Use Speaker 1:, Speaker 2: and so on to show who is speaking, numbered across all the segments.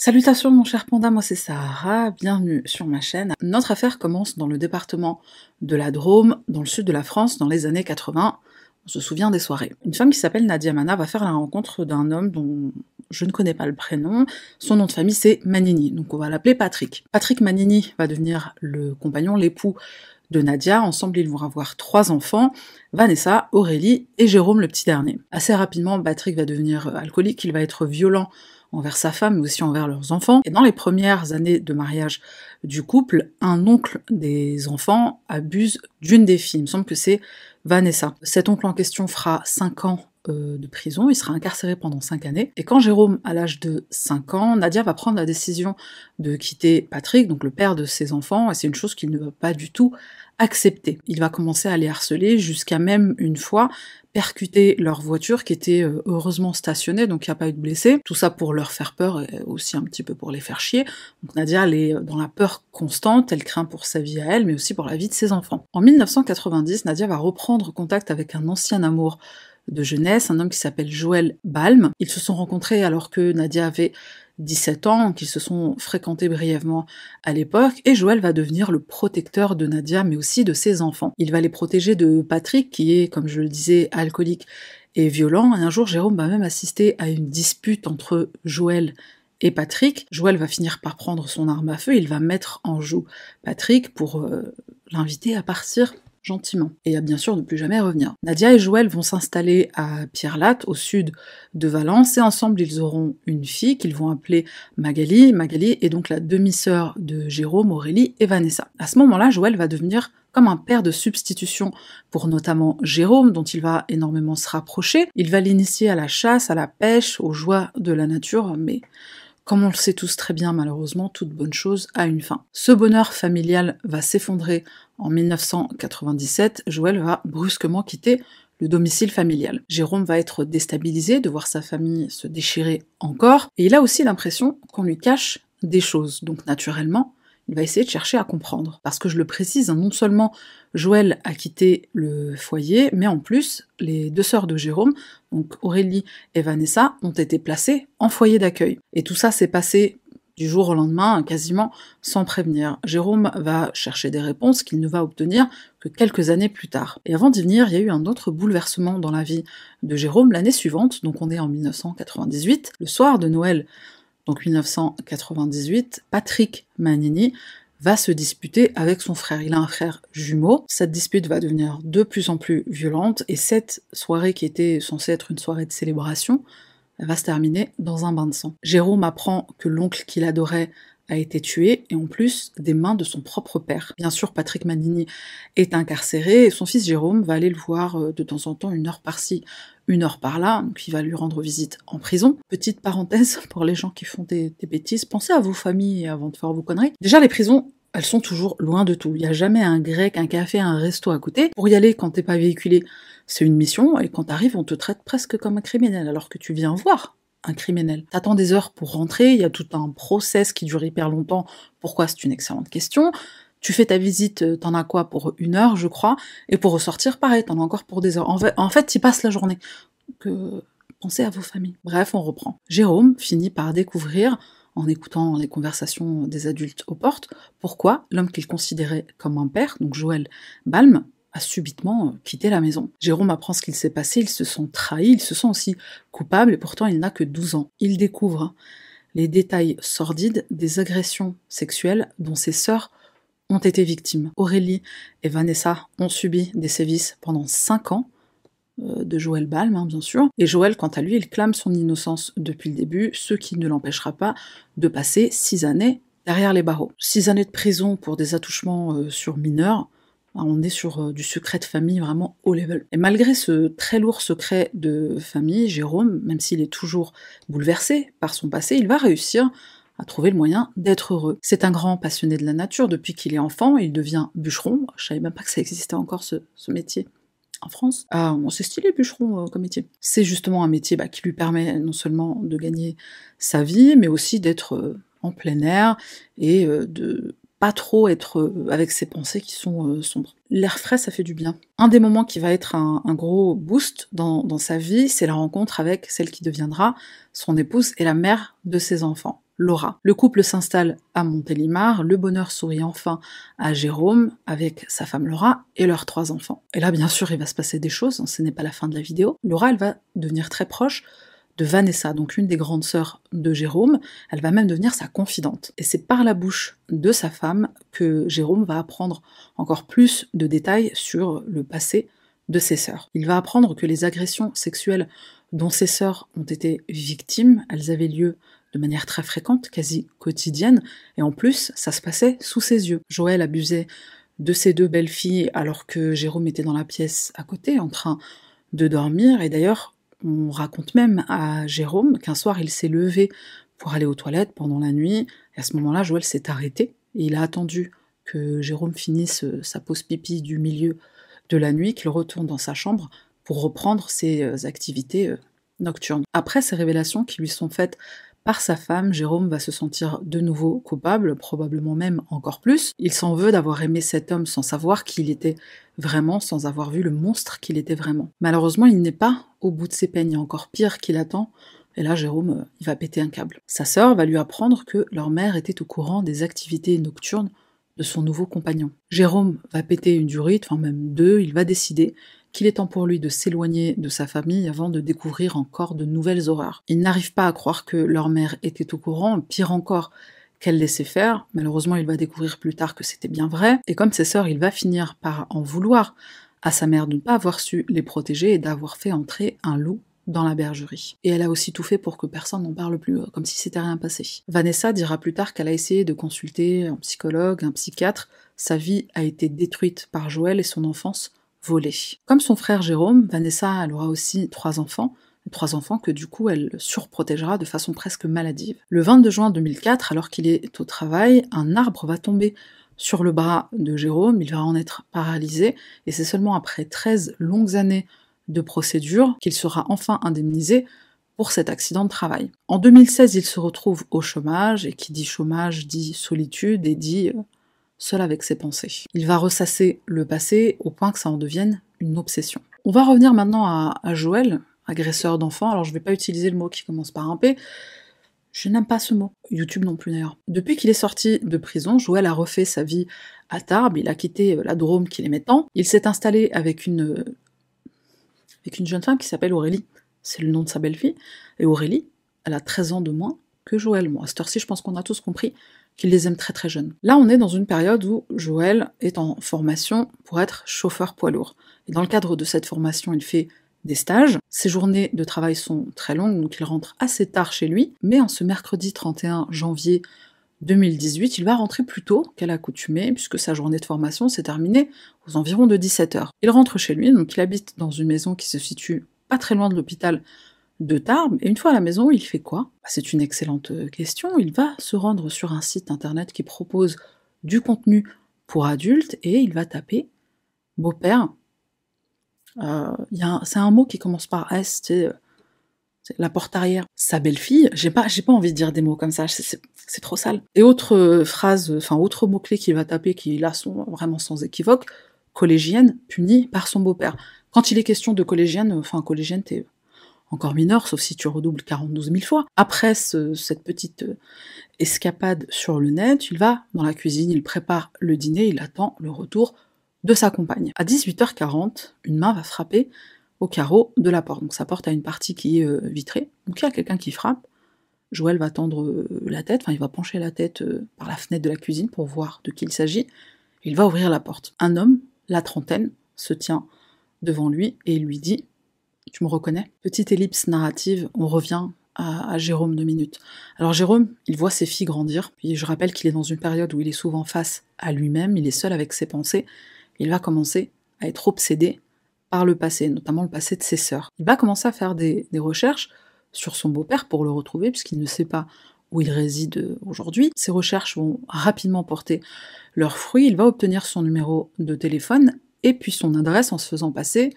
Speaker 1: Salutations mon cher panda, moi c'est Sahara, bienvenue sur ma chaîne. Notre affaire commence dans le département de la Drôme, dans le sud de la France, dans les années 80. On se souvient des soirées. Une femme qui s'appelle Nadia Mana va faire la rencontre d'un homme dont je ne connais pas le prénom. Son nom de famille c'est Manini, donc on va l'appeler Patrick. Patrick Manini va devenir le compagnon, l'époux de Nadia. Ensemble, ils vont avoir trois enfants, Vanessa, Aurélie et Jérôme le petit dernier. Assez rapidement, Patrick va devenir alcoolique, il va être violent envers sa femme, mais aussi envers leurs enfants. Et dans les premières années de mariage du couple, un oncle des enfants abuse d'une des filles. Il me semble que c'est Vanessa. Cet oncle en question fera 5 ans euh, de prison, il sera incarcéré pendant 5 années. Et quand Jérôme a l'âge de 5 ans, Nadia va prendre la décision de quitter Patrick, donc le père de ses enfants, et c'est une chose qu'il ne va pas du tout accepter. Il va commencer à les harceler jusqu'à même une fois percuter leur voiture qui était euh, heureusement stationnée, donc il n'y a pas eu de blessés. Tout ça pour leur faire peur et aussi un petit peu pour les faire chier. Donc Nadia, elle est dans la peur constante, elle craint pour sa vie à elle, mais aussi pour la vie de ses enfants. En 1990, Nadia va reprendre contact avec un ancien amour de jeunesse, un homme qui s'appelle Joël Balm. Ils se sont rencontrés alors que Nadia avait 17 ans, qu'ils se sont fréquentés brièvement à l'époque, et Joël va devenir le protecteur de Nadia, mais aussi de ses enfants. Il va les protéger de Patrick, qui est, comme je le disais, alcoolique et violent, et un jour Jérôme va même assister à une dispute entre Joël et Patrick. Joël va finir par prendre son arme à feu, il va mettre en joue Patrick pour euh, l'inviter à partir gentiment, et à bien sûr ne plus jamais revenir. Nadia et Joël vont s'installer à Pierre-Latte, au sud de Valence, et ensemble ils auront une fille qu'ils vont appeler Magali. Magali est donc la demi-sœur de Jérôme, Aurélie et Vanessa. À ce moment-là, Joël va devenir comme un père de substitution pour notamment Jérôme, dont il va énormément se rapprocher. Il va l'initier à la chasse, à la pêche, aux joies de la nature, mais comme on le sait tous très bien, malheureusement, toute bonne chose a une fin. Ce bonheur familial va s'effondrer en 1997. Joël va brusquement quitter le domicile familial. Jérôme va être déstabilisé de voir sa famille se déchirer encore, et il a aussi l'impression qu'on lui cache des choses. Donc naturellement, il va essayer de chercher à comprendre. Parce que je le précise, hein, non seulement Joël a quitté le foyer, mais en plus, les deux sœurs de Jérôme, donc Aurélie et Vanessa, ont été placées en foyer d'accueil. Et tout ça s'est passé du jour au lendemain, quasiment sans prévenir. Jérôme va chercher des réponses qu'il ne va obtenir que quelques années plus tard. Et avant d'y venir, il y a eu un autre bouleversement dans la vie de Jérôme l'année suivante, donc on est en 1998, le soir de Noël donc 1998, Patrick Manini va se disputer avec son frère. Il a un frère jumeau. Cette dispute va devenir de plus en plus violente et cette soirée qui était censée être une soirée de célébration va se terminer dans un bain de sang. Jérôme apprend que l'oncle qu'il adorait a été tué, et en plus des mains de son propre père. Bien sûr, Patrick Manini est incarcéré, et son fils Jérôme va aller le voir euh, de temps en temps, une heure par-ci, une heure par-là, donc il va lui rendre visite en prison. Petite parenthèse pour les gens qui font des, bêtises, pensez à vos familles avant de faire vos conneries. Déjà, les prisons, elles sont toujours loin de tout. Il n'y a jamais un grec, un café, un resto à côté. Pour y aller, quand t'es pas véhiculé, c'est une mission, et quand t'arrives, on te traite presque comme un criminel, alors que tu viens voir un criminel. T'attends des heures pour rentrer, il y a tout un process qui dure hyper longtemps. Pourquoi? C'est une excellente question. Tu fais ta visite, euh, t'en as quoi pour une heure, je crois, et pour ressortir, pareil, t'en as encore pour des heures. En fait, en fait passes la journée. Que pensez à vos familles. Bref, on reprend. Jérôme finit par découvrir, en écoutant les conversations des adultes aux portes, pourquoi l'homme qu'il considérait comme un père, donc Joël Balm, a subitement euh, quitté la maison. Jérôme apprend ce qu'il s'est passé, il se sent trahi, il se sent aussi coupable, et pourtant il n'a que 12 ans. Il découvre les détails sordides des agressions sexuelles dont ses sœurs ont été victimes. Aurélie et Vanessa ont subi des sévices pendant 5 ans, euh, de Joël Balm, hein, bien sûr. Et Joël, quant à lui, il clame son innocence depuis le début, ce qui ne l'empêchera pas de passer 6 années derrière les barreaux. 6 années de prison pour des attouchements euh, sur mineurs, ah, on est sur euh, du secret de famille vraiment haut level. Et malgré ce très lourd secret de famille, Jérôme, même s'il est toujours bouleversé par son passé, il va réussir à trouver le moyen d'être heureux. C'est un grand passionné de la nature. Depuis qu'il est enfant, il devient bûcheron. Je savais même pas que ça existait encore ce, métier en France. Ah, on s'est stylé bûcheron euh, comme métier. C'est justement un métier bah, qui lui permet non seulement de gagner sa vie, mais aussi d'être euh, en plein air et de pas trop être euh, avec ses pensées qui sont euh, sombres. L'air frais, ça fait du bien. Un des moments qui va être un, gros boost dans, sa vie, c'est la rencontre avec celle qui deviendra son épouse et la mère de ses enfants. Laura. Le couple s'installe à Montélimar, le bonheur sourit enfin à Jérôme avec sa femme Laura et leurs trois enfants. Et là, bien sûr, il va se passer des choses, ce n'est pas la fin de la vidéo. Laura, elle va devenir très proche de Vanessa, donc une des grandes sœurs de Jérôme, elle va même devenir sa confidente. Et c'est par la bouche de sa femme que Jérôme va apprendre encore plus de détails sur le passé de ses sœurs. Il va apprendre que les agressions sexuelles dont ses sœurs ont été victimes, elles avaient lieu de manière très fréquente, quasi quotidienne, et en plus, ça se passait sous ses yeux. Joël abusait de ses deux belles filles alors que Jérôme était dans la pièce à côté, en train de dormir, et d'ailleurs, on raconte même à Jérôme qu'un soir il s'est levé pour aller aux toilettes pendant la nuit, et à ce moment-là, Joël s'est arrêté, et il a attendu que Jérôme finisse sa pause pipi du milieu de la nuit, qu'il retourne dans sa chambre pour reprendre ses euh, activités euh, nocturnes. Après ces révélations qui lui sont faites par sa femme, Jérôme va se sentir de nouveau coupable, probablement même encore plus. Il s'en veut d'avoir aimé cet homme sans savoir qui il était vraiment, sans avoir vu le monstre qu'il était vraiment. Malheureusement, il n'est pas au bout de ses peines, il y a encore pire qui l'attend. Et là, Jérôme, euh, il va péter un câble. Sa sœur va lui apprendre que leur mère était au courant des activités nocturnes de son nouveau compagnon. Jérôme va péter une durite, enfin même deux, il va décider qu'il est temps pour lui de s'éloigner de sa famille avant de découvrir encore de nouvelles horreurs. Il n'arrive pas à croire que leur mère était au courant, pire encore qu'elle laissait faire. Malheureusement, il va découvrir plus tard que c'était bien vrai, et comme ses sœurs, il va finir par en vouloir à sa mère de ne pas avoir su les protéger et d'avoir fait entrer un loup dans la bergerie. Et elle a aussi tout fait pour que personne n'en parle plus, euh, comme si c'était rien passé. Vanessa dira plus tard qu'elle a essayé de consulter un psychologue, un psychiatre. Sa vie a été détruite par Joël et son enfance volée. Comme son frère Jérôme, Vanessa aura aussi trois enfants, trois enfants que du coup elle surprotégera de façon presque maladive. Le 22 juin 2004, alors qu'il est au travail, un arbre va tomber sur le bras de Jérôme, il va en être paralysé, et c'est seulement après 13 longues années de procédure qu'il sera enfin indemnisé pour cet accident de travail. En 2016, il se retrouve au chômage, et qui dit chômage dit solitude et dit euh, seul avec ses pensées. Il va ressasser le passé au point que ça en devienne une obsession. On va revenir maintenant à, Joël, agresseur d'enfants. Alors je vais pas utiliser le mot qui commence par un P. Je n'aime pas ce mot. YouTube non plus d'ailleurs. Depuis qu'il est sorti de prison, Joël a refait sa vie à Tarbes. Il a quitté la Drôme qui l'aimait tant. Il s'est installé avec une avec une jeune femme qui s'appelle Aurélie. C'est le nom de sa belle-fille. Et Aurélie, elle a 13 ans de moins que Joël. Moi, à cette heure-ci, je pense qu'on a tous compris qu'il les aime très très jeunes. Là, on est dans une période où Joël est en formation pour être chauffeur poids lourd. Et dans le cadre de cette formation, il fait des stages. Ses journées de travail sont très longues, donc il rentre assez tard chez lui. Mais en ce mercredi 31 janvier 2018, il va rentrer plus tôt qu'à l'accoutumée, puisque sa journée de formation s'est terminée aux environs de 17h. Il rentre chez lui, donc il habite dans une maison qui se situe pas très loin de l'hôpital de Tarbes, et une fois à la maison, il fait quoi? Bah, C'est une excellente euh, question. Il va se rendre sur un site internet qui propose du contenu pour adultes, et il va taper beau-père. Euh, c'est un mot qui commence par S, c'est euh, la porte arrière. Sa belle-fille, j'ai pas, pas envie de dire des mots comme ça, c'est trop sale. Et autre phrase, enfin autre mot-clé qu'il va taper qui là sont vraiment sans équivoque, collégienne punie par son beau-père. Quand il est question de collégienne, enfin collégienne t'es encore mineur, sauf si tu redoubles 42 000 fois. Après cette petite euh, escapade sur le net, il va dans la cuisine, il prépare le dîner, il attend le retour de sa compagne. À 18h40, une main va frapper au carreau de la porte. Donc sa porte a une partie qui est euh, vitrée. Donc il y a quelqu'un qui frappe. Joël va tendre euh, la tête, enfin il va pencher la tête par la fenêtre de la cuisine pour voir de qui il s'agit. Il va ouvrir la porte. Un homme, la trentaine, se tient devant lui et lui dit Tu me reconnais Petite ellipse narrative, on revient à, Jérôme deux minutes. Alors Jérôme, il voit ses filles grandir, puis je rappelle qu'il est dans une période où il est souvent face à lui-même, il est seul avec ses pensées, il va commencer à être obsédé par le passé, notamment le passé de ses sœurs. Il va commencer à faire des, recherches sur son beau-père pour le retrouver, puisqu'il ne sait pas où il réside aujourd'hui. Ses recherches vont rapidement porter leurs fruits. Il va obtenir son numéro de téléphone et puis son adresse en se faisant passer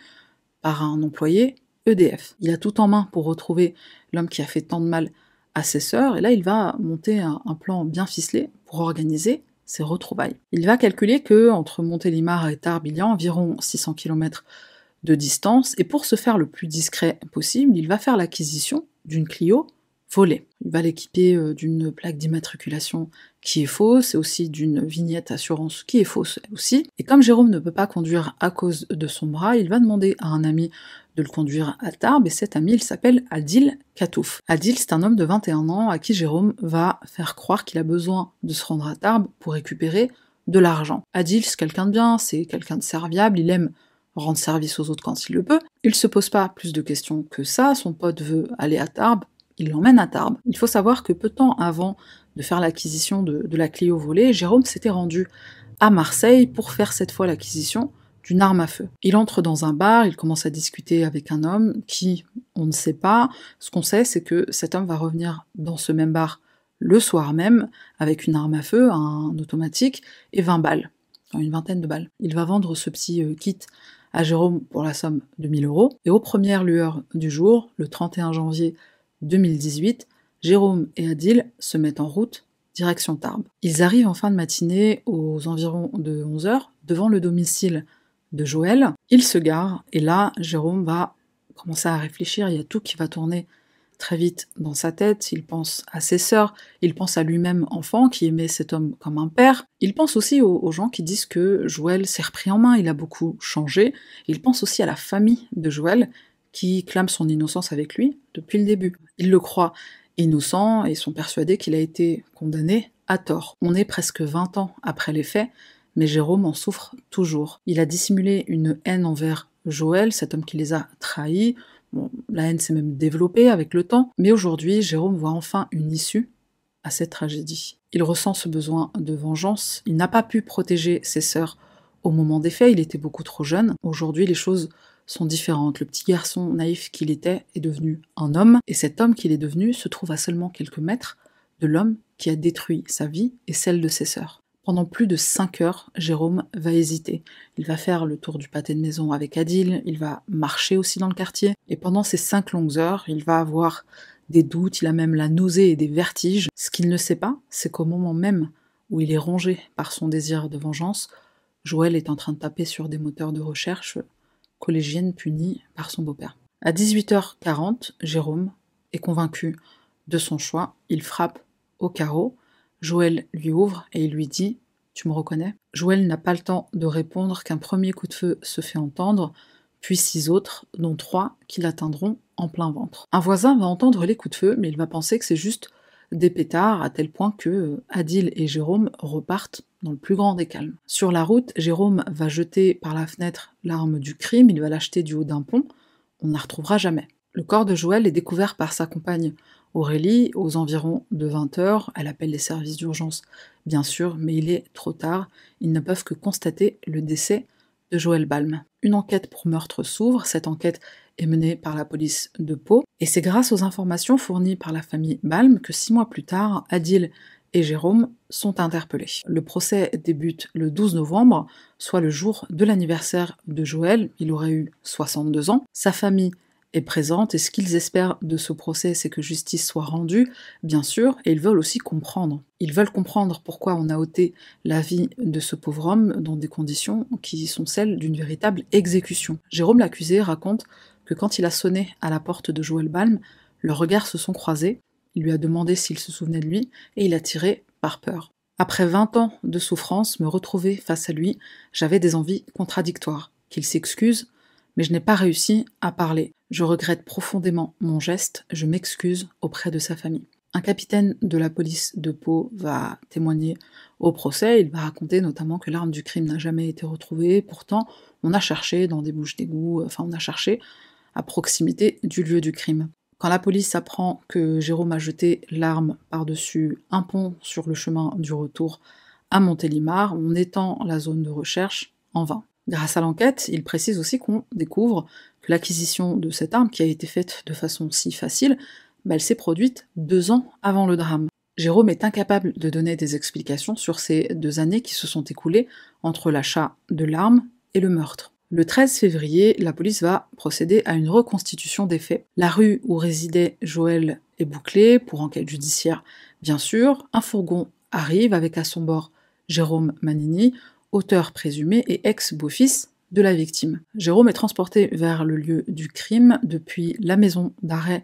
Speaker 1: par un employé EDF. Il a tout en main pour retrouver l'homme qui a fait tant de mal à ses sœurs, et là il va monter un, plan bien ficelé pour organiser ses retrouvailles. Il va calculer que entre Montélimar et Tarbes, environ 600 km de distance, et pour se faire le plus discret possible, il va faire l'acquisition d'une Clio Il va l'équiper euh, d'une plaque d'immatriculation qui est fausse et aussi d'une vignette assurance qui est fausse aussi. Et comme Jérôme ne peut pas conduire à cause de son bras, il va demander à un ami de le conduire à Tarbes et cet ami il s'appelle Adil Katouf. Adil c'est un homme de 21 ans à qui Jérôme va faire croire qu'il a besoin de se rendre à Tarbes pour récupérer de l'argent. Adil c'est quelqu'un de bien, c'est quelqu'un de serviable, il aime rendre service aux autres quand il le peut. Il se pose pas plus de questions que ça, son pote veut aller à Tarbes, il l'emmène à Tarbes. Il faut savoir que peu de temps avant de faire l'acquisition de, la Clio volée, Jérôme s'était rendu à Marseille pour faire cette fois l'acquisition d'une arme à feu. Il entre dans un bar, il commence à discuter avec un homme qui, on ne sait pas, ce qu'on sait c'est que cet homme va revenir dans ce même bar le soir même avec une arme à feu, un automatique et 20 balles, une vingtaine de balles. Il va vendre ce petit euh, kit à Jérôme pour la somme de 1000 euros et aux premières lueurs du jour, le 31 janvier 2018, Jérôme et Adil se mettent en route direction Tarbes. Ils arrivent en fin de matinée aux environs de 11h devant le domicile de Joël. Ils se garent et là, Jérôme va commencer à réfléchir, il y a tout qui va tourner très vite dans sa tête, il pense à ses sœurs, il pense à lui-même enfant qui aimait cet homme comme un père, il pense aussi aux, aux gens qui disent que Joël s'est repris en main, il a beaucoup changé, il pense aussi à la famille de Joël qui clament son innocence avec lui depuis le début. Ils le croient innocent et sont persuadés qu'il a été condamné à tort. On est presque 20 ans après les faits, mais Jérôme en souffre toujours. Il a dissimulé une haine envers Joël, cet homme qui les a trahis. la haine s'est même développée avec le temps, mais aujourd'hui, Jérôme voit enfin une issue à cette tragédie. Il ressent ce besoin de vengeance. Il n'a pas pu protéger ses sœurs au moment des faits, il était beaucoup trop jeune. Aujourd'hui, les choses sont différentes. Le petit garçon naïf qu'il était est devenu un homme, et cet homme qu'il est devenu se trouve à seulement quelques mètres de l'homme qui a détruit sa vie et celle de ses sœurs. Pendant plus de cinq heures, Jérôme va hésiter. Il va faire le tour du pâté de maison avec Adil, il va marcher aussi dans le quartier, et pendant ces cinq longues heures, il va avoir des doutes, il a même la nausée et des vertiges. Ce qu'il ne sait pas, c'est qu'au moment même où il est rongé par son désir de vengeance, Joël est en train de taper sur des moteurs de recherche collégienne punie par son beau-père. À 18h40, Jérôme est convaincu de son choix, il frappe au carreau, Joël lui ouvre et il lui dit Tu me reconnais? Joël n'a pas le temps de répondre qu'un premier coup de feu se fait entendre, puis six autres, dont trois qui l'atteindront en plein ventre. Un voisin va entendre les coups de feu, mais il va penser que c'est juste des pétards à tel point que Adil et Jérôme repartent dans le plus grand des calmes. Sur la route, Jérôme va jeter par la fenêtre l'arme du crime, il va l'acheter du haut d'un pont, on ne la retrouvera jamais. Le corps de Joël est découvert par sa compagne Aurélie aux environs de 20 heures. Elle appelle les services d'urgence, bien sûr, mais il est trop tard. Ils ne peuvent que constater le décès de Joël Balm. Une enquête pour meurtre s'ouvre. Cette enquête est menée par la police de Pau. Et c'est grâce aux informations fournies par la famille Balm que six mois plus tard, Adil et Jérôme sont interpellés. Le procès débute le 12 novembre, soit le jour de l'anniversaire de Joël. Il aurait eu 62 ans. Sa famille est présente et ce qu'ils espèrent de ce procès, c'est que justice soit rendue, bien sûr, et ils veulent aussi comprendre. Ils veulent comprendre pourquoi on a ôté la vie de ce pauvre homme dans des conditions qui sont celles d'une véritable exécution. Jérôme l'accusé raconte que quand il a sonné à la porte de Joël Balm, leurs regards se sont croisés, il lui a demandé s'il se souvenait de lui, et il a tiré par peur. Après 20 ans de souffrance, me retrouver face à lui, j'avais des envies contradictoires. Qu'il s'excuse, mais je n'ai pas réussi à parler. Je regrette profondément mon geste, je m'excuse auprès de sa famille. Un capitaine de la police de Pau va témoigner au procès, il va raconter notamment que l'arme du crime n'a jamais été retrouvée, pourtant on a cherché dans des bouches d'égout, enfin on a cherché à proximité du lieu du crime. Quand la police apprend que Jérôme a jeté l'arme par-dessus un pont sur le chemin du retour à Montélimar, on étend la zone de recherche en vain. Grâce à l'enquête, il précise aussi qu'on découvre que l'acquisition de cette arme, qui a été faite de façon si facile, bah, elle s'est produite deux ans avant le drame. Jérôme est incapable de donner des explications sur ces deux années qui se sont écoulées entre l'achat de l'arme et le meurtre. Le 13 février, la police va procéder à une reconstitution des faits. La rue où résidait Joël est bouclée, pour enquête judiciaire bien sûr. Un fourgon arrive avec à son bord Jérôme Manini, auteur présumé et ex-beau-fils de la victime. Jérôme est transporté vers le lieu du crime depuis la maison d'arrêt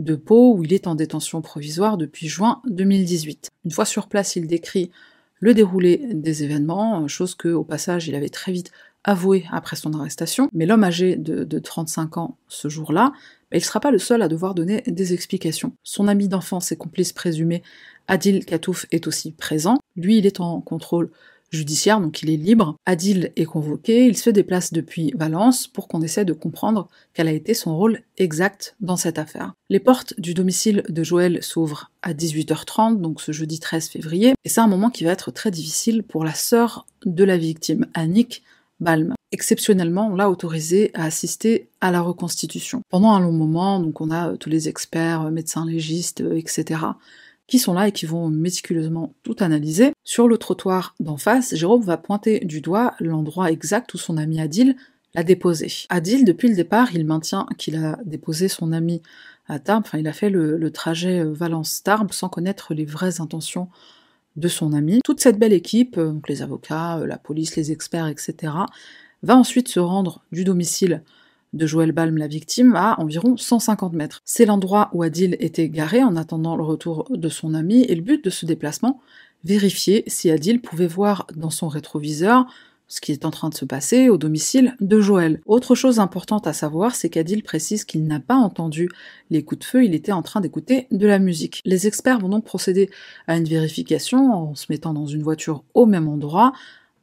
Speaker 1: de Pau, où il est en détention provisoire depuis juin 2018. Une fois sur place, il décrit le déroulé des événements, chose que, au passage, il avait très vite avoué après son arrestation, mais l'homme âgé de, 35 ans ce jour-là, bah, il ne sera pas le seul à devoir donner des explications. Son ami d'enfance et complice présumé, Adil Katouf, est aussi présent. Lui, il est en contrôle judiciaire, donc il est libre. Adil est convoqué, il se déplace depuis Valence pour qu'on essaie de comprendre quel a été son rôle exact dans cette affaire. Les portes du domicile de Joël s'ouvrent à 18h30, donc ce jeudi 13 février, et c'est un moment qui va être très difficile pour la sœur de la victime, Annick, Balm. Exceptionnellement, on l'a autorisé à assister à la reconstitution. Pendant un long moment, donc on a euh, tous les experts, euh, médecins légistes, euh, etc., qui sont là et qui vont méticuleusement tout analyser. Sur le trottoir d'en face, Jérôme va pointer du doigt l'endroit exact où son ami Adil l'a déposé. Adil, depuis le départ, il maintient qu'il a déposé son ami à Tarbes, enfin il a fait le, trajet Valence-Tarbes sans connaître les vraies intentions de son ami. Toute cette belle équipe, euh, les avocats, euh, la police, les experts, etc., va ensuite se rendre du domicile de Joël Balm, la victime, à environ 150 mètres. C'est l'endroit où Adil était garé en attendant le retour de son ami, et le but de ce déplacement, vérifier si Adil pouvait voir dans son rétroviseur ce qui est en train de se passer au domicile de Joël. Autre chose importante à savoir, c'est qu'Adil précise qu'il n'a pas entendu les coups de feu, il était en train d'écouter de la musique. Les experts vont donc procéder à une vérification en se mettant dans une voiture au même endroit,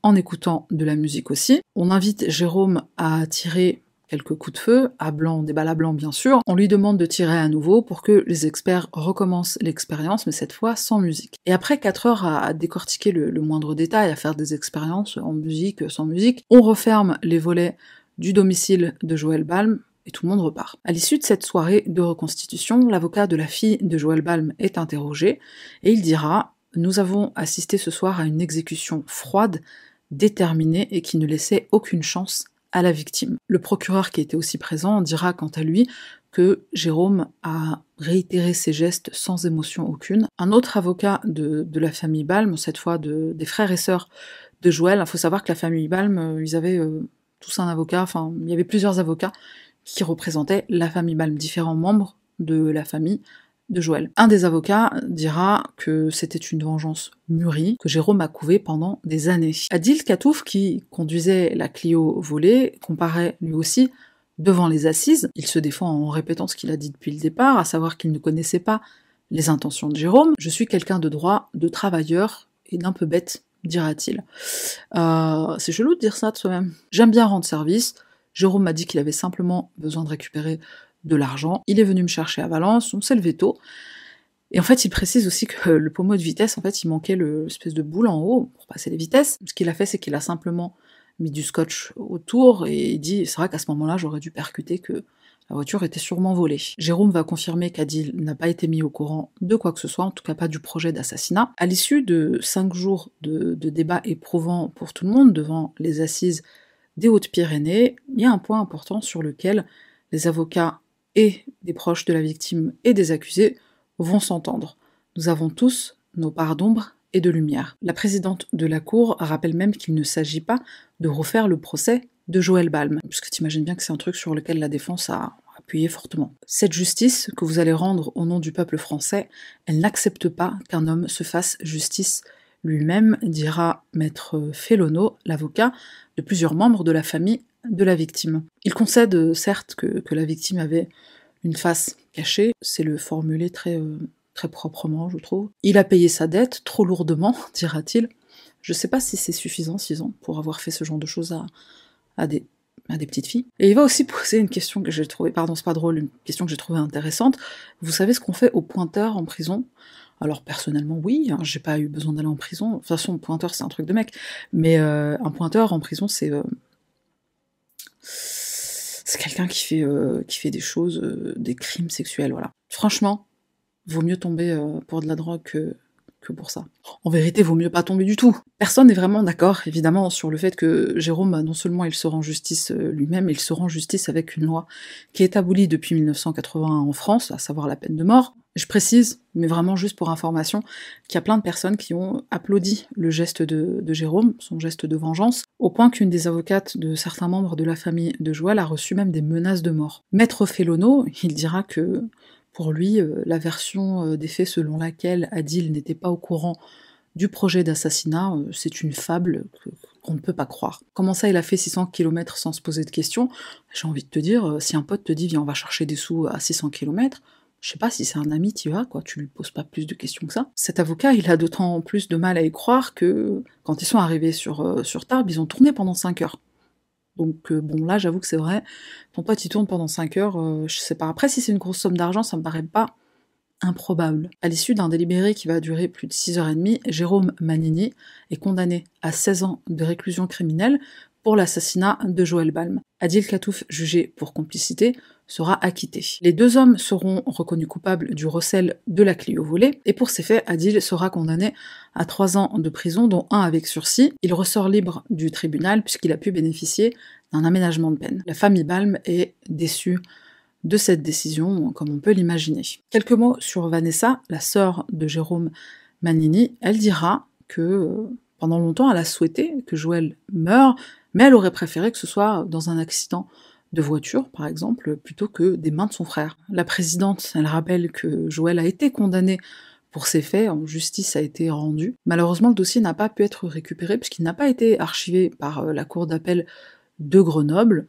Speaker 1: en écoutant de la musique aussi. On invite Jérôme à tirer quelques coups de feu, à blanc, des balles à blanc bien sûr. On lui demande de tirer à nouveau pour que les experts recommencent l'expérience, mais cette fois sans musique. Et après 4 heures à, décortiquer le, moindre détail, à faire des expériences en musique, sans musique, on referme les volets du domicile de Joël Balm, et tout le monde repart. À l'issue de cette soirée de reconstitution, l'avocat de la fille de Joël Balm est interrogé et il dira Nous avons assisté ce soir à une exécution froide, déterminée et qui ne laissait aucune chance à la victime. Le procureur qui était aussi présent dira quant à lui que Jérôme a réitéré ses gestes sans émotion aucune. Un autre avocat de, la famille Balm, cette fois de, des frères et sœurs de Joël, il faut savoir que la famille Balm, euh, ils avaient euh, tous un avocat, enfin il y avait plusieurs avocats qui représentaient la famille Balm, différents membres de la famille Un des avocats dira que c'était une vengeance mûrie que Jérôme a couvée pendant des années. Adil Katouf, qui conduisait la Clio volée, comparaît lui aussi devant les assises. Il se défend en répétant ce qu'il a dit depuis le départ, à savoir qu'il ne connaissait pas les intentions de Jérôme. Je suis quelqu'un de droit, de travailleur et d'un peu bête, dira-t-il. Euh, c'est chelou de dire ça de soi-même. J'aime bien rendre service. Jérôme m'a dit qu'il avait simplement besoin de récupérer de l'argent. Il est venu me chercher à Valence, on s'est levé tôt. Et en fait, il précise aussi que le pommeau de vitesse, en fait, il manquait l'espèce de boule en haut pour passer les vitesses. Ce qu'il a fait, c'est qu'il a simplement mis du scotch autour et il dit, c'est vrai qu'à ce moment-là, j'aurais dû percuter que la voiture était sûrement volée. Jérôme va confirmer qu'Adil n'a pas été mis au courant de quoi que ce soit, en tout cas pas du projet d'assassinat. À l'issue de cinq jours de, de débats éprouvants pour tout le monde devant les assises des Hautes-Pyrénées, il y a un point important sur lequel les avocats et des proches de la victime et des accusés vont s'entendre. Nous avons tous nos parts d'ombre et de lumière. La présidente de la Cour rappelle même qu'il ne s'agit pas de refaire le procès de Joël Balm, puisque tu imagines bien que c'est un truc sur lequel la défense a appuyé fortement. Cette justice que vous allez rendre au nom du peuple français, elle n'accepte pas qu'un homme se fasse justice lui-même, dira maître Fellono, l'avocat de plusieurs membres de la famille de la victime. Il concède euh, certes que, la victime avait une face cachée, c'est le formuler très, euh, très proprement, je trouve. Il a payé sa dette trop lourdement, dira-t-il. Je sais pas si c'est suffisant, six ans, pour avoir fait ce genre de choses à, à des à des petites filles. Et il va aussi poser une question que j'ai trouvée, pardon, c'est pas drôle, une question que j'ai trouvée intéressante. Vous savez ce qu'on fait au pointeur en prison? Alors personnellement oui, hein, j'ai pas eu besoin d'aller en prison. De toute façon, pointeur c'est un truc de mec, mais euh, un pointeur en prison c'est c'est quelqu'un qui fait euh, des choses, euh, des crimes sexuels, voilà. Franchement, vaut mieux tomber euh, pour de la drogue que, pour ça. En vérité, vaut mieux pas tomber du tout. Personne n'est vraiment d'accord, évidemment, sur le fait que Jérôme, non seulement il se rend justice lui-même, il se rend justice avec une loi qui est abolie depuis 1981 en France, à savoir la peine de mort. Je précise, mais vraiment juste pour information, qu'il y a plein de personnes qui ont applaudi le geste de, Jérôme, son geste de vengeance, au point qu'une des avocates de certains membres de la famille de Joël a reçu même des menaces de mort. Maître Fellono, il dira que Pour lui, euh, la version euh, des faits selon laquelle Adil n'était pas au courant du projet d'assassinat, euh, c'est une fable qu'on ne peut pas croire. Comment ça, il a fait 600 km sans se poser de questions? J'ai envie de te dire, si un pote te dit viens on va chercher des sous à 600 km, je sais pas si c'est un ami, tu vas, quoi, tu lui poses pas plus de questions que ça. Cet avocat, il a d'autant plus de mal à y croire que quand ils sont arrivés sur, sur Tarbes, ils ont tourné pendant 5 heures. Donc bon, là, j'avoue que c'est vrai. Ton pote, il tourne pendant 5 heures, je sais pas. Après, si c'est une grosse somme d'argent, ça me paraît pas improbable. À l'issue d'un délibéré qui va durer plus de 6h30, Jérôme Manini est condamné à 16 ans de réclusion criminelle pour l'assassinat de Joël Balm. Adil Katouf, jugé pour complicité, sera acquitté. Les deux hommes seront reconnus coupables du recel de la Clio volée, et pour ces faits, Adil sera condamné à trois ans de prison, dont un avec sursis. Il ressort libre du tribunal puisqu'il a pu bénéficier d'un aménagement de peine. La famille Balm est déçue de cette décision, comme on peut l'imaginer. Quelques mots sur Vanessa, la sœur de Jérôme Manini. Elle dira que pendant longtemps, elle a souhaité que Joël meure, mais elle aurait préféré que ce soit dans un accident de voiture, par exemple, plutôt que des mains de son frère. La présidente, elle rappelle que Joël a été condamné pour ces faits, en justice a été rendue. Malheureusement, le dossier n'a pas pu être récupéré puisqu'il n'a pas été archivé par euh, la cour d'appel de Grenoble,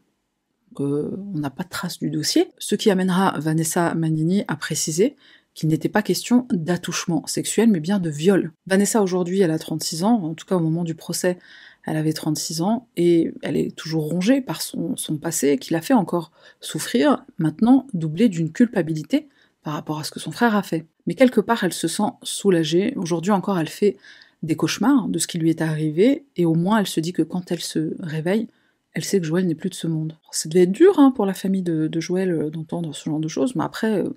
Speaker 1: on n'a pas de trace du dossier, ce qui amènera Vanessa Manini à préciser qu'il n'était pas question d'attouchement sexuel, mais bien de viol. Vanessa aujourd'hui, elle a 36 ans, en tout cas au moment du procès, elle avait 36 ans, et elle est toujours rongée par son, passé, qui l'a fait encore souffrir, maintenant doublée d'une culpabilité par rapport à ce que son frère a fait. Mais quelque part, elle se sent soulagée. Aujourd'hui encore, elle fait des cauchemars de ce qui lui est arrivé, et au moins elle se dit que quand elle se réveille, elle sait que Joël n'est plus de ce monde. Ça devait être dur hein, pour la famille de, Joël euh, d'entendre ce genre de choses, mais après... Euh,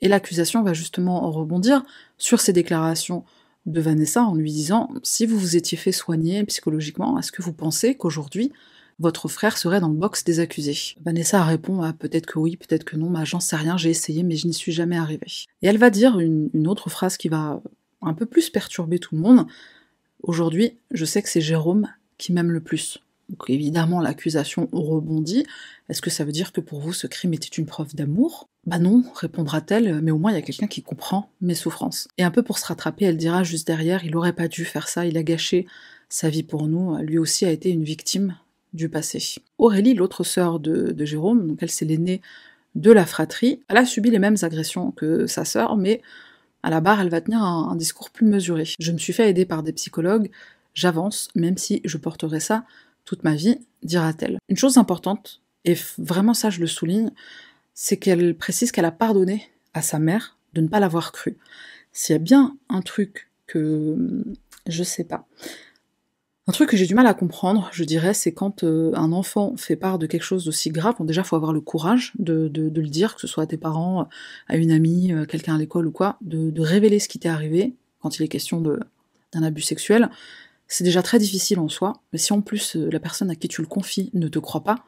Speaker 1: et l'accusation va justement rebondir sur ces déclarations de Vanessa en lui disant si vous vous étiez fait soigner psychologiquement, est-ce que vous pensez qu'aujourd'hui votre frère serait dans le box des accusés? Vanessa répond ah, peut-être que oui, peut-être que non, mais j'en sais rien, j'ai essayé mais je n'y suis jamais arrivée. Et elle va dire une autre phrase qui va un peu plus perturber tout le monde. Aujourd'hui, je sais que c'est Jérôme qui m'aime le plus. Donc évidemment, l'accusation rebondit. Est-ce que ça veut dire que pour vous, ce crime était une preuve d'amour? Bah non, répondra-t-elle, mais au moins il y a quelqu'un qui comprend mes souffrances. Et un peu pour se rattraper, elle dira juste derrière, il aurait pas dû faire ça, il a gâché sa vie pour nous, lui aussi a été une victime du passé. Aurélie, l'autre sœur de, Jérôme, donc elle c'est l'aînée de la fratrie, elle a subi les mêmes agressions que sa sœur, mais à la barre, elle va tenir un, un discours plus mesuré. Je me suis fait aider par des psychologues, j'avance, même si je porterai ça toute ma vie, dira-t-elle. Une chose importante, et vraiment ça je le souligne, c'est qu'elle précise qu'elle a pardonné à sa mère de ne pas l'avoir cru. S'il y a bien un truc que je sais pas, un truc que j'ai du mal à comprendre, je dirais, c'est quand euh, un enfant fait part de quelque chose d'aussi grave, bon déjà faut avoir le courage de, le dire, que ce soit à tes parents, à une amie, euh, quelqu'un à l'école ou quoi, de, de révéler ce qui t'est arrivé quand il est question d'un abus sexuel, c'est déjà très difficile en soi, mais si en plus euh, la personne à qui tu le confies ne te croit pas,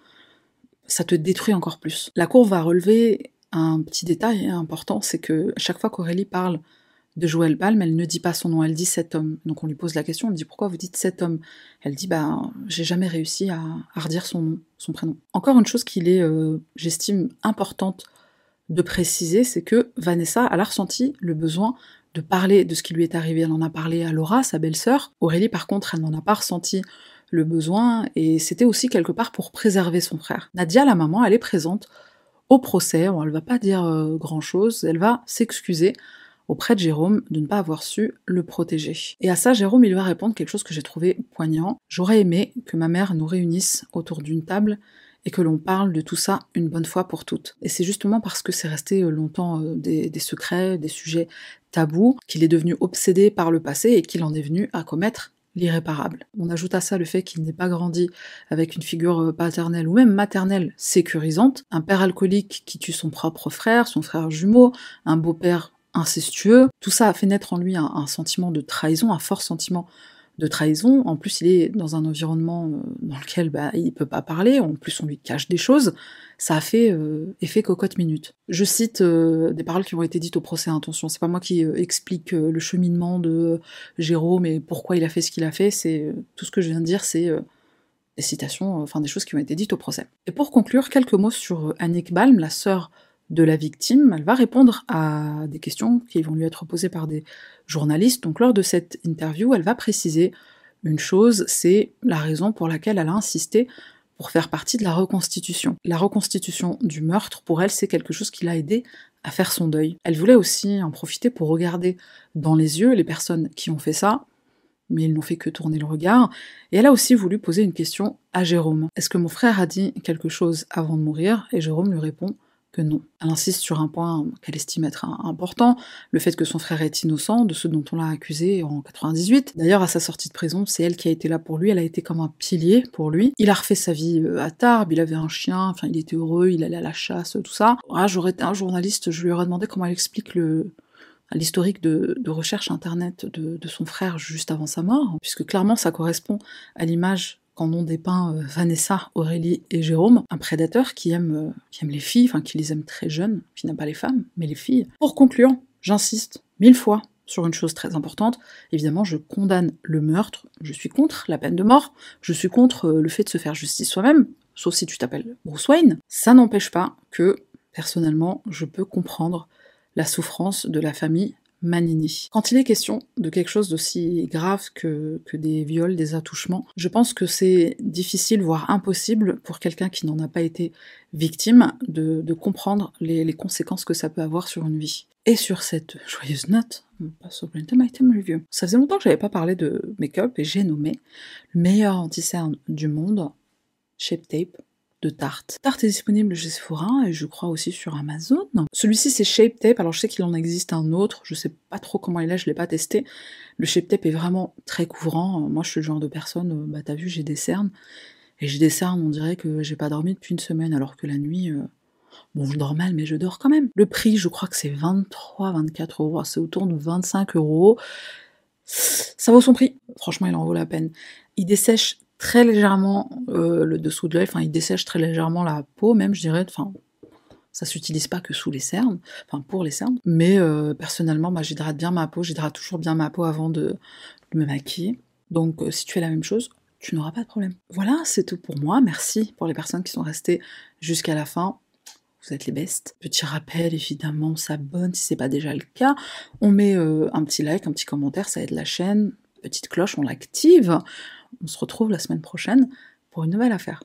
Speaker 1: ça te détruit encore plus. La Cour va relever un petit détail important, c'est que chaque fois qu'Aurélie parle de Joël Balm, elle ne dit pas son nom, elle dit cet homme. Donc on lui pose la question, on dit pourquoi vous dites cet homme? Elle dit bah j'ai jamais réussi à, redire son nom, son prénom. Encore une chose qu'il est, euh, j'estime, importante de préciser, c'est que Vanessa, a ressenti le besoin de parler de ce qui lui est arrivé. Elle en a parlé à Laura, sa belle-sœur. Aurélie, par contre, elle n'en a pas ressenti le besoin, et c'était aussi quelque part pour préserver son frère. Nadia, la maman, elle est présente au procès, bon, elle va pas dire euh, grand-chose, elle va s'excuser auprès de Jérôme de ne pas avoir su le protéger. Et à ça, Jérôme, il va répondre quelque chose que j'ai trouvé poignant. J'aurais aimé que ma mère nous réunisse autour d'une table et que l'on parle de tout ça une bonne fois pour toutes. Et c'est justement parce que c'est resté euh, longtemps euh, des, secrets, des sujets tabous, qu'il est devenu obsédé par le passé et qu'il en est venu à commettre l'irréparable. On ajoute à ça le fait qu'il n'ait pas grandi avec une figure euh, paternelle ou même maternelle sécurisante, un père alcoolique qui tue son propre frère, son frère jumeau, un beau-père incestueux, tout ça a fait naître en lui un sentiment de trahison, un fort sentiment de trahison. En plus, il est dans un environnement euh, dans lequel bah, il peut pas parler, en plus on lui cache des choses. Ça a fait euh, effet cocotte minute. Je cite euh, des paroles qui ont été dites au procès, attention, c'est pas moi qui explique le cheminement de Jérôme et pourquoi il a fait ce qu'il a fait, c'est tout ce que je viens de dire, c'est des citations, enfin des choses qui ont été dites au procès. Et pour conclure, quelques mots sur Annick Balm, la sœur de la victime, elle va répondre à des questions qui vont lui être posées par des journalistes. Donc lors de cette interview, elle va préciser une chose, c'est la raison pour laquelle elle a insisté pour faire partie de la reconstitution. La reconstitution du meurtre, pour elle, c'est quelque chose qui l'a aidé à faire son deuil. Elle voulait aussi en profiter pour regarder dans les yeux les personnes qui ont fait ça, mais ils n'ont fait que tourner le regard. Et elle a aussi voulu poser une question à Jérôme. Est-ce que mon frère a dit quelque chose avant de mourir? Et Jérôme lui répond non. Elle insiste sur un point qu'elle estime être important, le fait que son frère est innocent de ce dont on l'a accusé en 98. D'ailleurs, à sa sortie de prison, c'est elle qui a été là pour lui, elle a été comme un pilier pour lui. Il a refait sa vie euh, à Tarbes, il avait un chien, enfin il était heureux, il allait à la chasse, tout ça. Ah, j'aurais été un journaliste, je lui aurais demandé comment elle explique l'historique de, recherche internet de, son frère juste avant sa mort, puisque clairement ça correspond à l'image qu'en ont dépeint euh, Vanessa, Aurélie et Jérôme, un prédateur qui aime, euh, qui aime les filles, enfin qui les aime très jeunes, qui n'aime pas les femmes, mais les filles. Pour conclure, j'insiste mille fois sur une chose très importante. Évidemment, je condamne le meurtre, je suis contre la peine de mort, je suis contre euh, le fait de se faire justice soi-même, sauf si tu t'appelles Bruce Wayne. Ça n'empêche pas que, personnellement, je peux comprendre la souffrance de la famille Manini. Quand il est question de quelque chose d'aussi grave que, des viols, des attouchements, je pense que c'est difficile, voire impossible, pour quelqu'un qui n'en a pas été victime, de, comprendre les, conséquences que ça peut avoir sur une vie. Et sur cette joyeuse note, on passe au Item Review. Ça faisait longtemps que j'avais pas parlé de make-up et j'ai nommé le meilleur anti-cerne du monde, Shape Tape, Tarte. Tarte est disponible chez Sephora et je crois aussi sur Amazon. Celui-ci c'est Shape Tape, alors je sais qu'il en existe un autre, je sais pas trop comment il est, je l'ai pas testé. Le Shape Tape est vraiment très couvrant, moi je suis le genre de personne, euh, bah t'as vu j'ai des cernes, et j'ai des cernes, on dirait que j'ai pas dormi depuis une semaine alors que la nuit... Euh, bon, je dors mal, mais je dors quand même. Le prix, je crois que c'est 23, 24 euros. C'est autour de 25 euros. Ça vaut son prix. Franchement, il en vaut la peine. Il dessèche très légèrement euh, le dessous de l'œil, enfin il dessèche très légèrement la peau même je dirais, enfin ça s'utilise pas que sous les cernes, enfin pour les cernes, mais euh, personnellement bah, j'hydrate bien ma peau, j'hydrate toujours bien ma peau avant de, me maquiller, donc euh, si tu fais la même chose, tu n'auras pas de problème. Voilà, c'est tout pour moi, merci pour les personnes qui sont restées jusqu'à la fin, vous êtes les bestes. Petit rappel, évidemment, on s'abonne si c'est pas déjà le cas. On met un petit like, un petit commentaire, ça aide la chaîne. Petite cloche, on l'active. On se retrouve la semaine prochaine pour une nouvelle affaire.